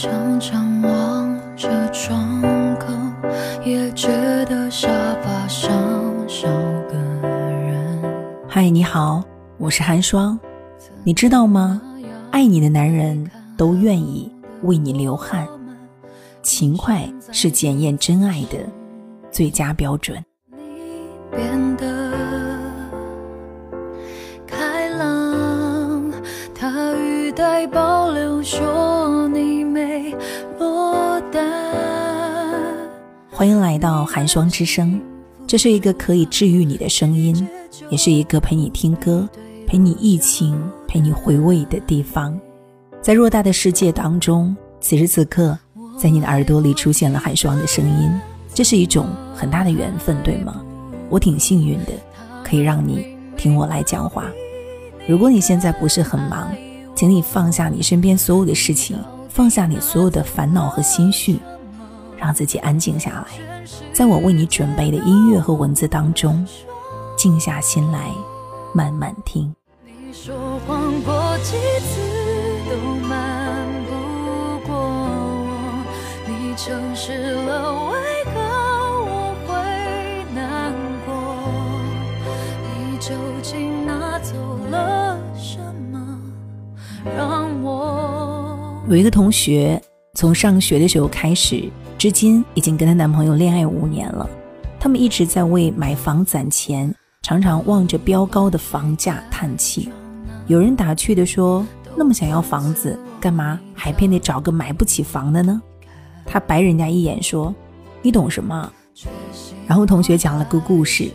常常望着窗口，也觉得沙发上少个人。嗨，你好，我是寒霜。你知道吗？爱你的男人都愿意为你流汗，勤快是检验真爱的最佳标准。你变得开朗，他语带保留说欢迎来到寒霜之声，这是一个可以治愈你的声音，也是一个陪你听歌、陪你忆情、陪你回味的地方。在偌大的世界当中，此时此刻，在你的耳朵里出现了寒霜的声音，这是一种很大的缘分，对吗？我挺幸运的，可以让你听我来讲话。如果你现在不是很忙，请你放下你身边所有的事情，放下你所有的烦恼和心绪，让自己安静下来，在我为你准备的音乐和文字当中，静下心来，慢慢听。你说谎过几次都瞒不过我，你诚实了，为何我会难过？你究竟拿走了什么，让我有一个同学从上学的时候开始，至今已经跟她男朋友恋爱五年了。他们一直在为买房攒钱，常常望着飙高的房价叹气。有人打趣的说：“那么想要房子，干嘛还偏得找个买不起房的呢？”他白人家一眼说：“你懂什么？”然后同学讲了个故事。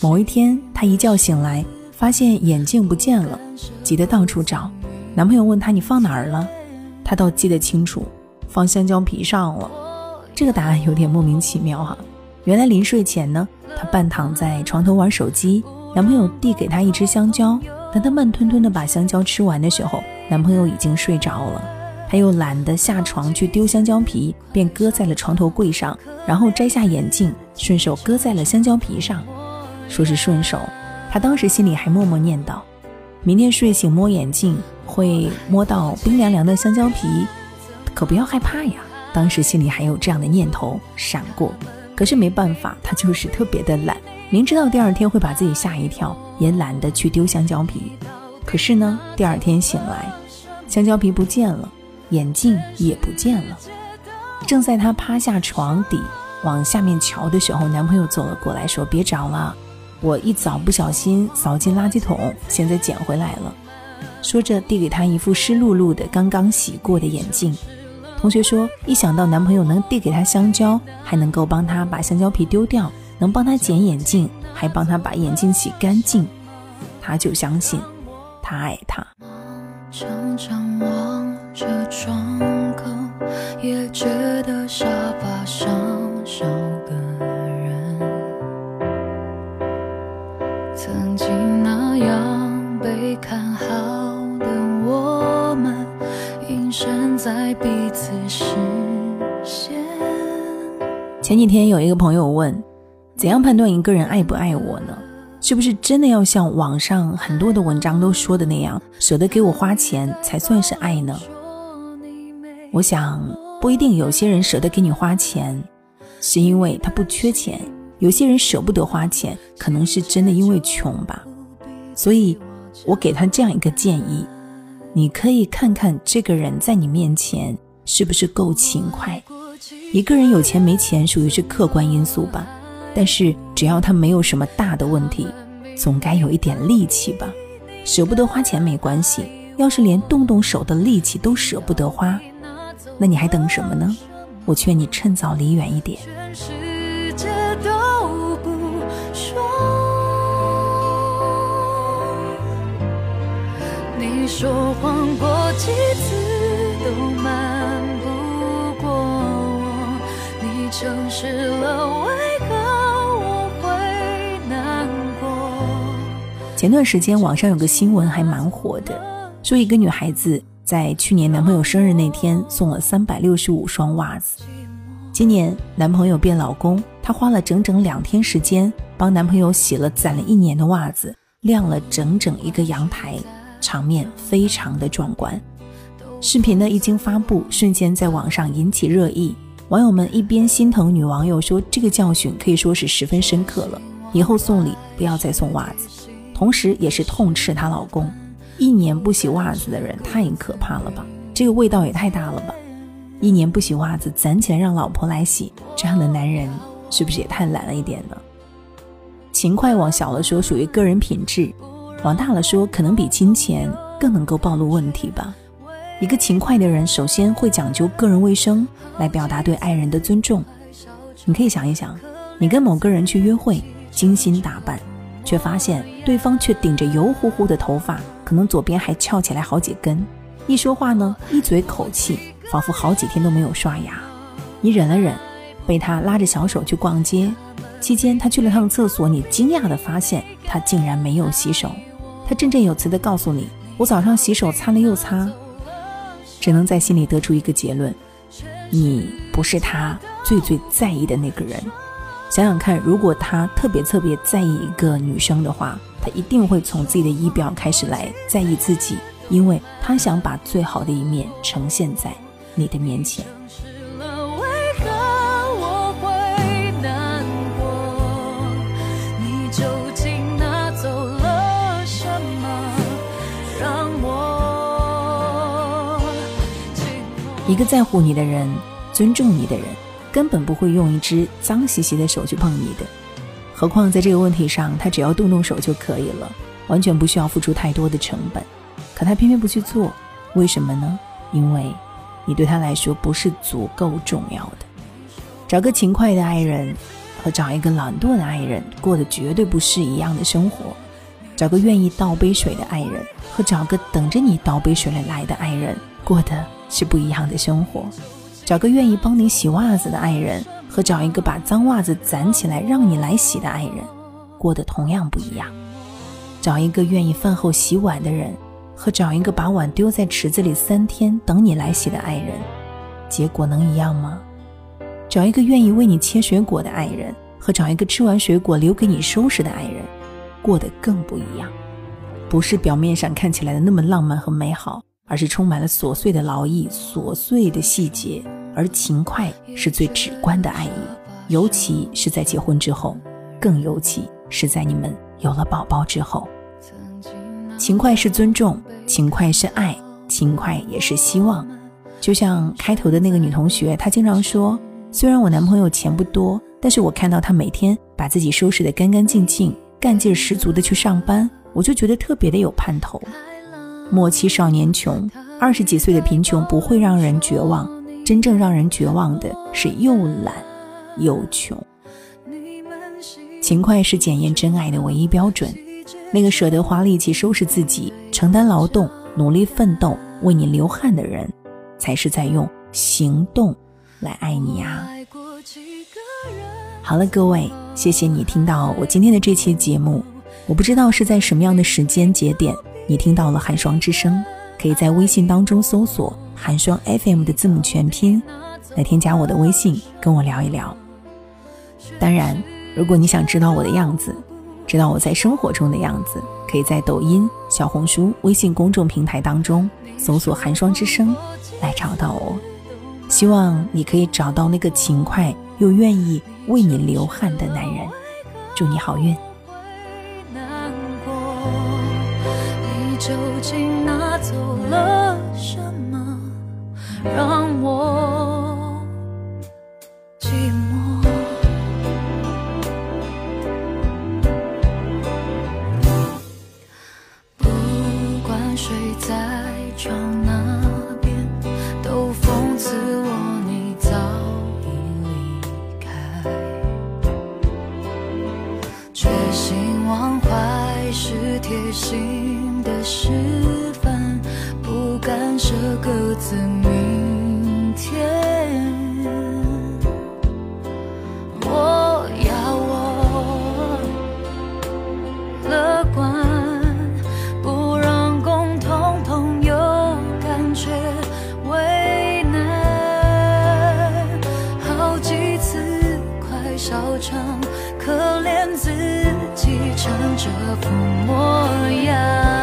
某一天，她一觉醒来，发现眼镜不见了，急得到处找。男朋友问她：“你放哪儿了？”她倒记得清楚，放香蕉皮上了。这个答案有点莫名其妙哈、原来临睡前呢，她半躺在床头玩手机，男朋友递给她一只香蕉。等她慢吞吞地把香蕉吃完的时候，男朋友已经睡着了。她又懒得下床去丢香蕉皮，便搁在了床头柜上，然后摘下眼镜，顺手搁在了香蕉皮上。说是顺手，她当时心里还默默念叨：明天睡醒摸眼镜会摸到冰凉凉的香蕉皮，可不要害怕呀。当时心里还有这样的念头闪过，可是没办法，他就是特别的懒，明知道第二天会把自己吓一跳，也懒得去丢香蕉皮。可是呢，第二天醒来，香蕉皮不见了，眼镜也不见了。正在他趴下床底往下面瞧的时候，男朋友走了过来，说：“别找了，我一早不小心扫进垃圾桶，现在捡回来了。”说着递给他一副湿漉漉的、刚刚洗过的眼镜。同学说，一想到男朋友能递给她香蕉，还能够帮她把香蕉皮丢掉，能帮她捡眼镜，还帮她把眼镜洗干净，她就相信他爱她。前几天有一个朋友问，怎样判断一个人爱不爱我呢？是不是真的要像网上很多的文章都说的那样，舍得给我花钱才算是爱呢？我想不一定，有些人舍得给你花钱，是因为他不缺钱；有些人舍不得花钱，可能是真的因为穷吧。所以，我给他这样一个建议：你可以看看这个人在你面前是不是够勤快。一个人有钱没钱属于是客观因素吧，但是只要他没有什么大的问题，总该有一点力气吧。舍不得花钱没关系，要是连动动手的力气都舍不得花，那你还等什么呢？我劝你趁早离远一点。你说谎过几次都瞒诚实了，为何我会难过？前段时间网上有个新闻还蛮火的，说一个女孩子在去年男朋友生日那天送了三百六十五双袜子。今年男朋友变老公，她花了整整两天时间帮男朋友洗了攒了一年的袜子，晾了整整一个阳台，场面非常的壮观。视频呢一经发布，瞬间在网上引起热议。网友们一边心疼女网友，说这个教训可以说是十分深刻了，以后送礼不要再送袜子；同时也是痛斥她老公，一年不洗袜子的人太可怕了吧，这个味道也太大了吧！一年不洗袜子，攒起来让老婆来洗，这样的男人是不是也太懒了一点呢？勤快往小了说属于个人品质，往大了说可能比金钱更能够暴露问题吧。一个勤快的人，首先会讲究个人卫生，来表达对爱人的尊重。你可以想一想，你跟某个人去约会，精心打扮，却发现对方却顶着油乎乎的头发，可能左边还翘起来好几根。一说话呢，一嘴口气，仿佛好几天都没有刷牙。你忍了忍，被他拉着小手去逛街，期间他去了趟厕所，你惊讶地发现他竟然没有洗手。他振振有词地告诉你：“我早上洗手擦了又擦。”只能在心里得出一个结论：你不是他最最在意的那个人。想想看，如果他特别特别在意一个女生的话，他一定会从自己的仪表开始来在意自己，因为他想把最好的一面呈现在你的面前。一个在乎你的人，尊重你的人，根本不会用一只脏兮兮的手去碰你的。何况在这个问题上，他只要动动手就可以了，完全不需要付出太多的成本。可他偏偏不去做，为什么呢？因为，你对他来说不是足够重要的。找个勤快的爱人，和找一个懒惰的爱人，过的绝对不是一样的生活。找个愿意倒杯水的爱人，和找个等着你倒杯水来来的爱人，过的。是不一样的生活，找个愿意帮你洗袜子的爱人，和找一个把脏袜子攒起来让你来洗的爱人，过得同样不一样。找一个愿意饭后洗碗的人，和找一个把碗丢在池子里三天等你来洗的爱人，结果能一样吗？找一个愿意为你切水果的爱人，和找一个吃完水果留给你收拾的爱人，过得更不一样。不是表面上看起来的那么浪漫和美好。而是充满了琐碎的劳役、琐碎的细节，而勤快是最直观的爱意，尤其是在结婚之后，更尤其是在你们有了宝宝之后。勤快是尊重，勤快是爱，勤快也是希望。就像开头的那个女同学，她经常说：“虽然我男朋友钱不多，但是我看到他每天把自己收拾得干干净净，干劲十足的去上班，我就觉得特别的有盼头。”莫欺少年穷，二十几岁的贫穷不会让人绝望，真正让人绝望的是又懒又穷。勤快是检验真爱的唯一标准，那个舍得花力气收拾自己、承担劳动、努力奋斗、为你流汗的人，才是在用行动来爱你啊！好了，各位，谢谢你听到我今天的这期节目。我不知道是在什么样的时间节点。你听到了寒霜之声，可以在微信当中搜索“寒霜 FM” 的字母全拼，来添加我的微信，跟我聊一聊。当然，如果你想知道我的样子，知道我在生活中的样子，可以在抖音、小红书、微信公众平台当中搜索“寒霜之声”来找到我。希望你可以找到那个勤快又愿意为你流汗的男人。祝你好运。让我寂寞？不管谁在床那边，都讽刺我你早已离开，决心忘怀是贴心。的示范，不敢舍各自自己成这副模样。